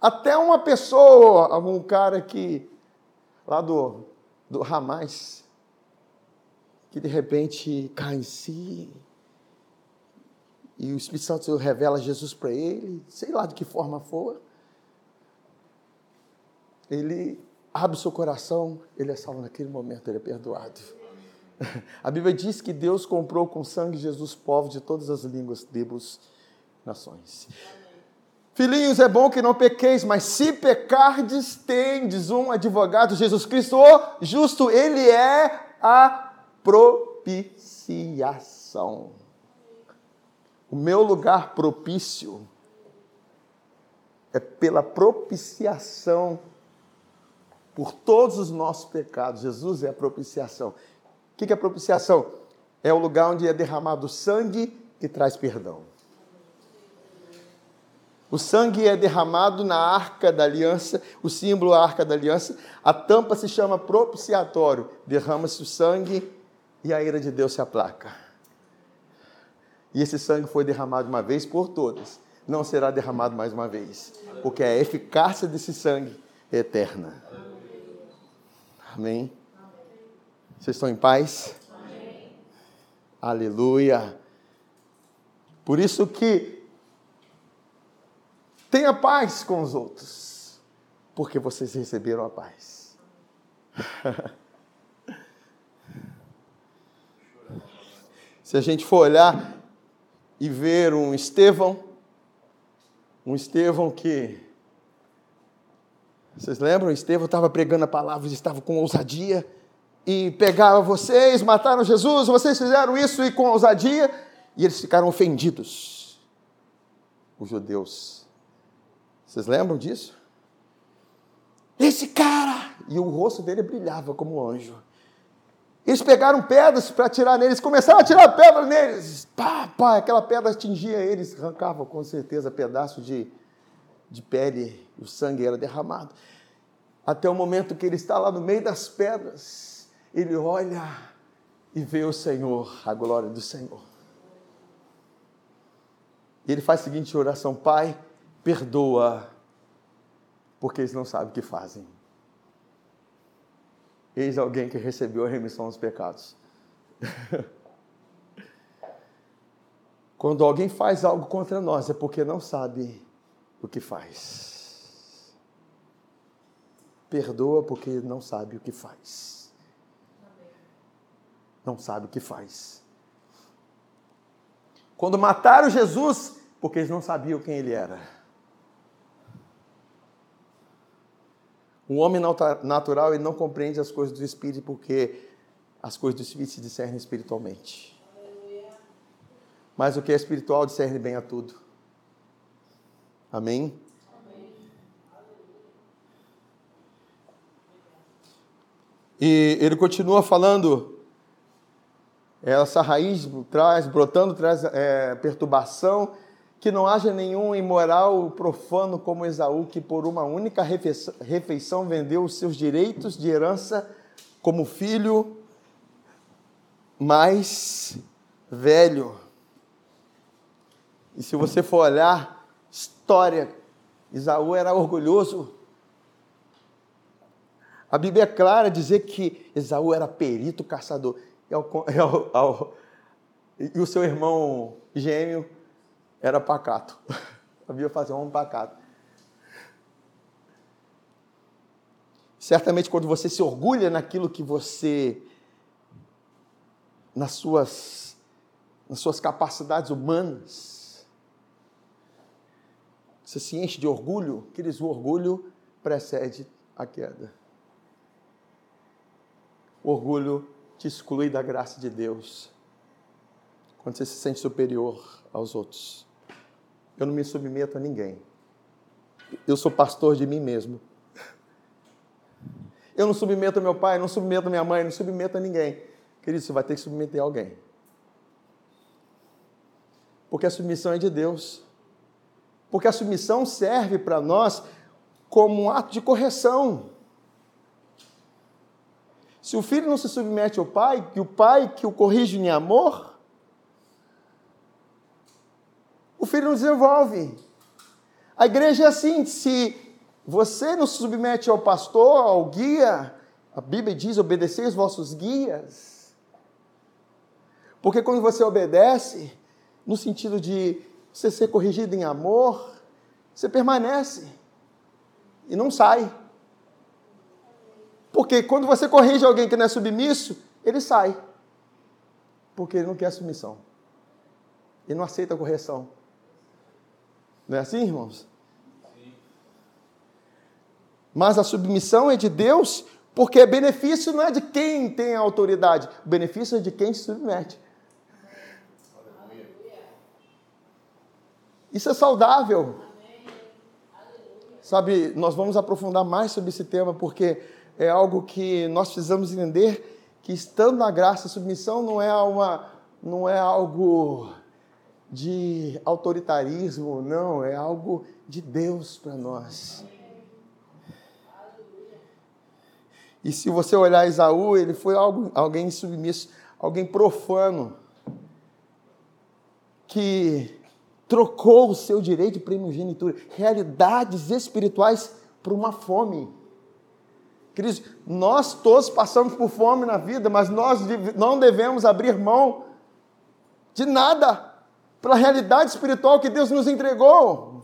Até uma pessoa, algum cara que, lá do, do Hamas, que de repente cai em si, e o Espírito Santo revela Jesus para ele, sei lá de que forma for, ele abre o seu coração, ele é salvo naquele momento, ele é perdoado. (laughs) A Bíblia diz que Deus comprou com sangue Jesus povos de todas as línguas, tribos, nações. Filhinhos, é bom que não pequeis, mas se pecardes, tendes um advogado, Jesus Cristo, o justo, ele é a propiciação. O meu lugar propício é pela propiciação por todos os nossos pecados. Jesus é a propiciação. O que é propiciação? É o lugar onde é derramado sangue que traz perdão. O sangue é derramado na arca da aliança, o símbolo arca da aliança. A tampa se chama propiciatório. Derrama-se o sangue e a ira de Deus se aplaca. E esse sangue foi derramado uma vez por todas. Não será derramado mais uma vez, porque a eficácia desse sangue é eterna. Amém? Vocês estão em paz? Amém. Aleluia. Por isso que tenha paz com os outros, porque vocês receberam a paz. (laughs) Se a gente for olhar e ver um Estevão, um Estevão que. Vocês lembram? Estevão estava pregando a palavra, estava com ousadia e pegava vocês, mataram Jesus, vocês fizeram isso e com ousadia, e eles ficaram ofendidos. Os judeus. Vocês lembram disso? Esse cara! E o rosto dele brilhava como um anjo. Eles pegaram pedras para atirar neles, começaram a tirar pedra neles. Pá, pá, aquela pedra atingia eles, arrancava com certeza pedaço de, de pele, o sangue era derramado. Até o momento que ele está lá no meio das pedras, ele olha e vê o Senhor, a glória do Senhor. E ele faz a seguinte oração: Pai, perdoa, porque eles não sabem o que fazem. Eis alguém que recebeu a remissão dos pecados. (laughs) Quando alguém faz algo contra nós, é porque não sabe o que faz. Perdoa porque não sabe o que faz. Não sabe o que faz. Quando mataram Jesus, porque eles não sabiam quem ele era. Um homem natural ele não compreende as coisas do Espírito porque as coisas do Espírito se discernem espiritualmente. Mas o que é espiritual discerne bem a tudo. Amém? E ele continua falando, essa raiz traz, brotando, traz é, perturbação, que não haja nenhum imoral profano como Esaú, que por uma única refeição vendeu os seus direitos de herança como filho mais velho. E se você for olhar história, Esaú era orgulhoso. A Bíblia é clara dizer que Esaú era perito caçador. E, ao, (laughs) ao, e o seu irmão gêmeo era pacato. (laughs) Sabia fazer um homem pacato. Certamente, quando você se orgulha naquilo que você, nas suas, nas suas capacidades humanas, você se enche de orgulho, aqueles o orgulho precede a queda. O orgulho te exclui da graça de Deus. Quando você se sente superior aos outros eu não me submeto a ninguém. Eu sou pastor de mim mesmo. Eu não submeto meu pai, não submeto minha mãe, não submeto a ninguém. Querido, você vai ter que submeter a alguém. Porque a submissão é de Deus. Porque a submissão serve para nós como um ato de correção. Se o filho não se submete ao pai, que o pai que o corrige em amor, o filho não desenvolve. A igreja é assim: se você não se submete ao pastor, ao guia, a Bíblia diz: obedecei os vossos guias. Porque quando você obedece, no sentido de você ser corrigido em amor, você permanece e não sai. Porque quando você corrige alguém que não é submisso, ele sai. Porque ele não quer submissão. Ele não aceita a correção. Não é assim, irmãos? Mas a submissão é de Deus, porque benefício não é de quem tem a autoridade, o benefício é de quem se submete. Isso é saudável. Sabe, nós vamos aprofundar mais sobre esse tema, porque é algo que nós precisamos entender que estando na graça, submissão não é uma não é algo de autoritarismo, não, é algo de Deus para nós. E se você olhar Esaú, ele foi algo, alguém submisso, alguém profano, que trocou o seu direito de primogenitura, realidades espirituais, por uma fome. Queridos, nós todos passamos por fome na vida, mas nós não devemos abrir mão de nada pela realidade espiritual que Deus nos entregou.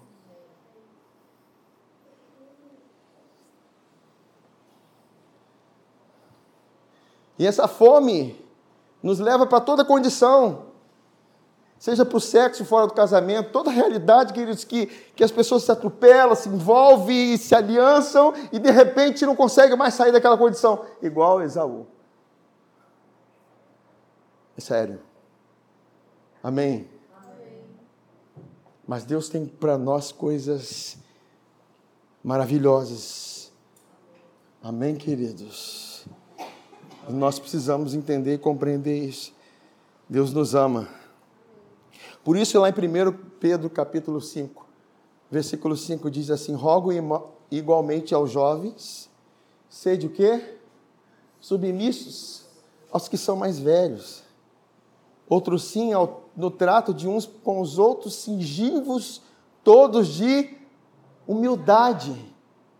E essa fome nos leva para toda condição seja para o sexo fora do casamento, toda a realidade, queridos, que, que as pessoas se atropelam, se envolvem, se aliançam e de repente não conseguem mais sair daquela condição, igual Esaú. É sério. Amém? Mas Deus tem para nós coisas maravilhosas. Amém, queridos? Nós precisamos entender e compreender isso. Deus nos ama. Por isso, lá em 1 Pedro capítulo 5, versículo 5 diz assim: Rogo igualmente aos jovens, sede o quê? Submissos aos que são mais velhos. Outros sim, ao, no trato de uns com os outros, singivos todos de humildade,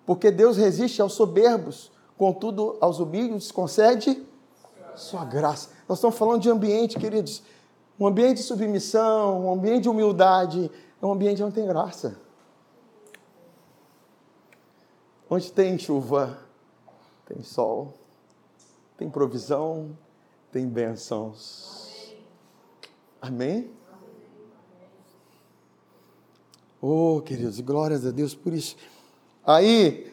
porque Deus resiste aos soberbos, contudo aos humildes concede sua graça. Nós estamos falando de ambiente, queridos. Um ambiente de submissão, um ambiente de humildade, é um ambiente onde tem graça. Onde tem chuva, tem sol, tem provisão, tem bênçãos. Amém? Oh, queridos, glórias a Deus por isso. Aí,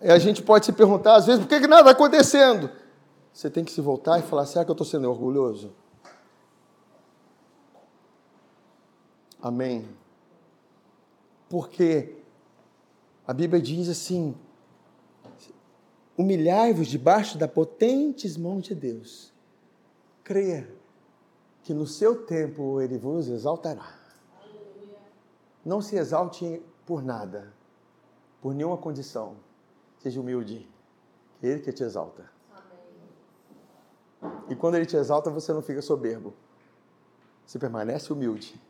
a gente pode se perguntar, às vezes, por que, que nada está acontecendo? Você tem que se voltar e falar: será que eu estou sendo orgulhoso? Amém. Porque a Bíblia diz assim: humilhai-vos debaixo da potentes mãos de Deus. Creia que no seu tempo ele vos exaltará. Não se exalte por nada, por nenhuma condição. Seja humilde, que ele que te exalta. E quando ele te exalta, você não fica soberbo. Você permanece humilde.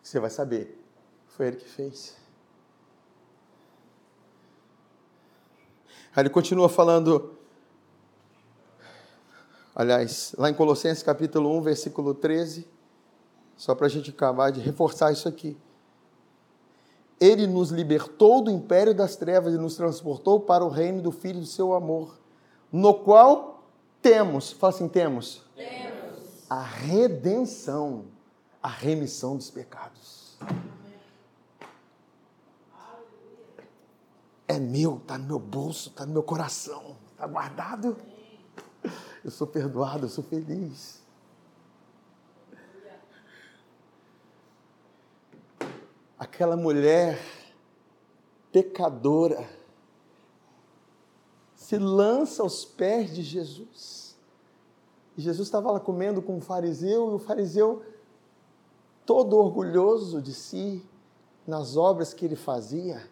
Você vai saber. Foi ele que fez. Aí ele continua falando. Aliás, lá em Colossenses capítulo 1, versículo 13, só para a gente acabar de reforçar isso aqui. Ele nos libertou do império das trevas e nos transportou para o reino do Filho do seu amor, no qual temos, fala assim, temos, temos. a redenção a remissão dos pecados. É meu, está no meu bolso, está no meu coração, está guardado. Eu sou perdoado, eu sou feliz. Aquela mulher pecadora se lança aos pés de Jesus. E Jesus estava lá comendo com um fariseu, e o fariseu todo orgulhoso de si, nas obras que ele fazia.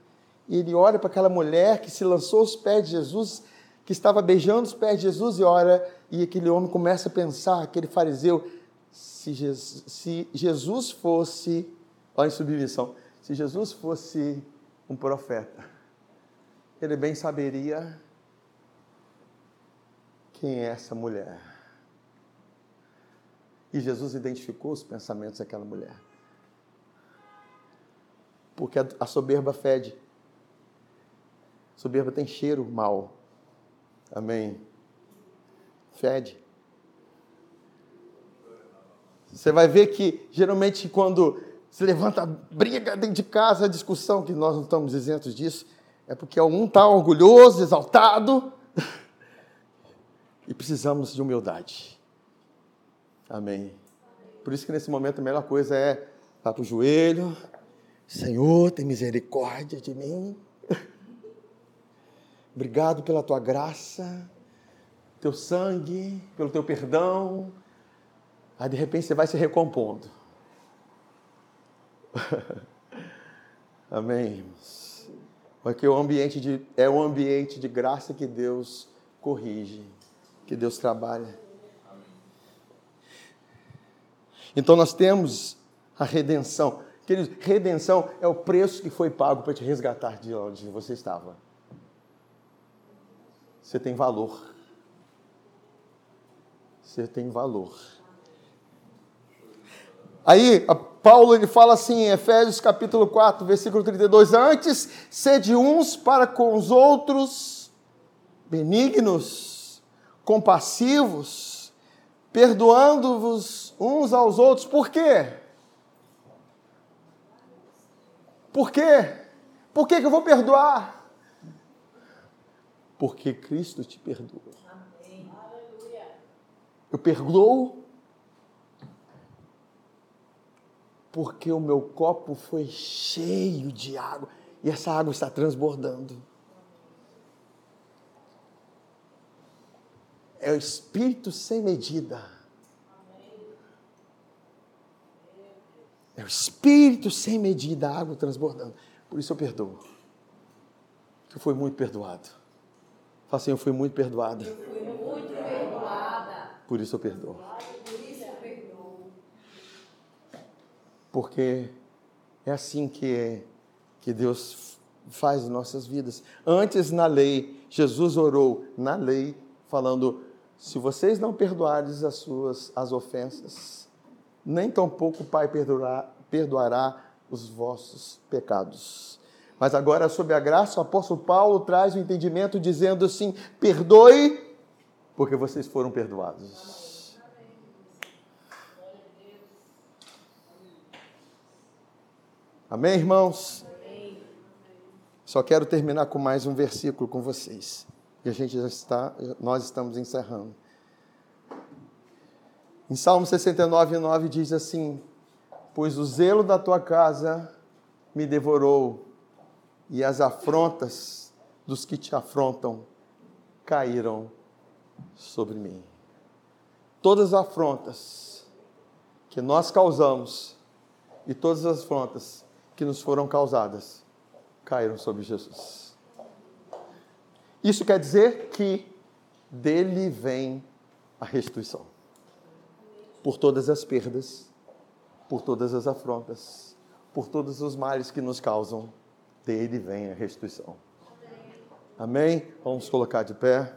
E ele olha para aquela mulher que se lançou aos pés de Jesus, que estava beijando os pés de Jesus, e olha, e aquele homem começa a pensar, aquele fariseu, se Jesus, se Jesus fosse, olha em submissão, se Jesus fosse um profeta, ele bem saberia quem é essa mulher. E Jesus identificou os pensamentos daquela mulher. Porque a soberba fede. A soberba tem cheiro mal. Amém. Fede. Você vai ver que geralmente quando se levanta briga dentro de casa, discussão, que nós não estamos isentos disso, é porque um está orgulhoso, exaltado, (laughs) e precisamos de humildade. Amém. Por isso que nesse momento a melhor coisa é estar para o joelho, Senhor, tem misericórdia de mim. (laughs) Obrigado pela tua graça, teu sangue, pelo teu perdão. Aí de repente você vai se recompondo. (laughs) Amém. Porque o ambiente de, é um ambiente de graça que Deus corrige, que Deus trabalha. Então nós temos a redenção. Queridos, redenção é o preço que foi pago para te resgatar de onde você estava. Você tem valor. Você tem valor. Aí, Paulo ele fala assim em Efésios capítulo 4, versículo 32, antes sede uns para com os outros benignos, compassivos, perdoando-vos uns aos outros. Por quê? Por quê? Por que, que eu vou perdoar? Porque Cristo te perdoa. Eu perdoo porque o meu copo foi cheio de água e essa água está transbordando. É o Espírito sem medida. É o Espírito sem medida, a água transbordando. Por isso eu perdoo. Eu fui muito perdoado. Fala assim, eu fui muito perdoada. Eu fui muito. Por isso eu perdoo. Porque é assim que, que Deus faz nossas vidas. Antes na lei, Jesus orou na lei, falando: se vocês não perdoarem as suas as ofensas, nem tampouco o Pai perdoará, perdoará os vossos pecados. Mas agora, sob a graça, o apóstolo Paulo traz o entendimento dizendo assim: perdoe, porque vocês foram perdoados. Amém, irmãos? Só quero terminar com mais um versículo com vocês. E a gente já está, nós estamos encerrando. Em Salmo 69, 9 diz assim: Pois o zelo da tua casa me devorou, e as afrontas dos que te afrontam caíram sobre mim. Todas as afrontas que nós causamos e todas as afrontas que nos foram causadas caíram sobre Jesus. Isso quer dizer que dele vem a restituição. Por todas as perdas, por todas as afrontas, por todos os males que nos causam dele vem a restituição. Amém? Vamos colocar de pé.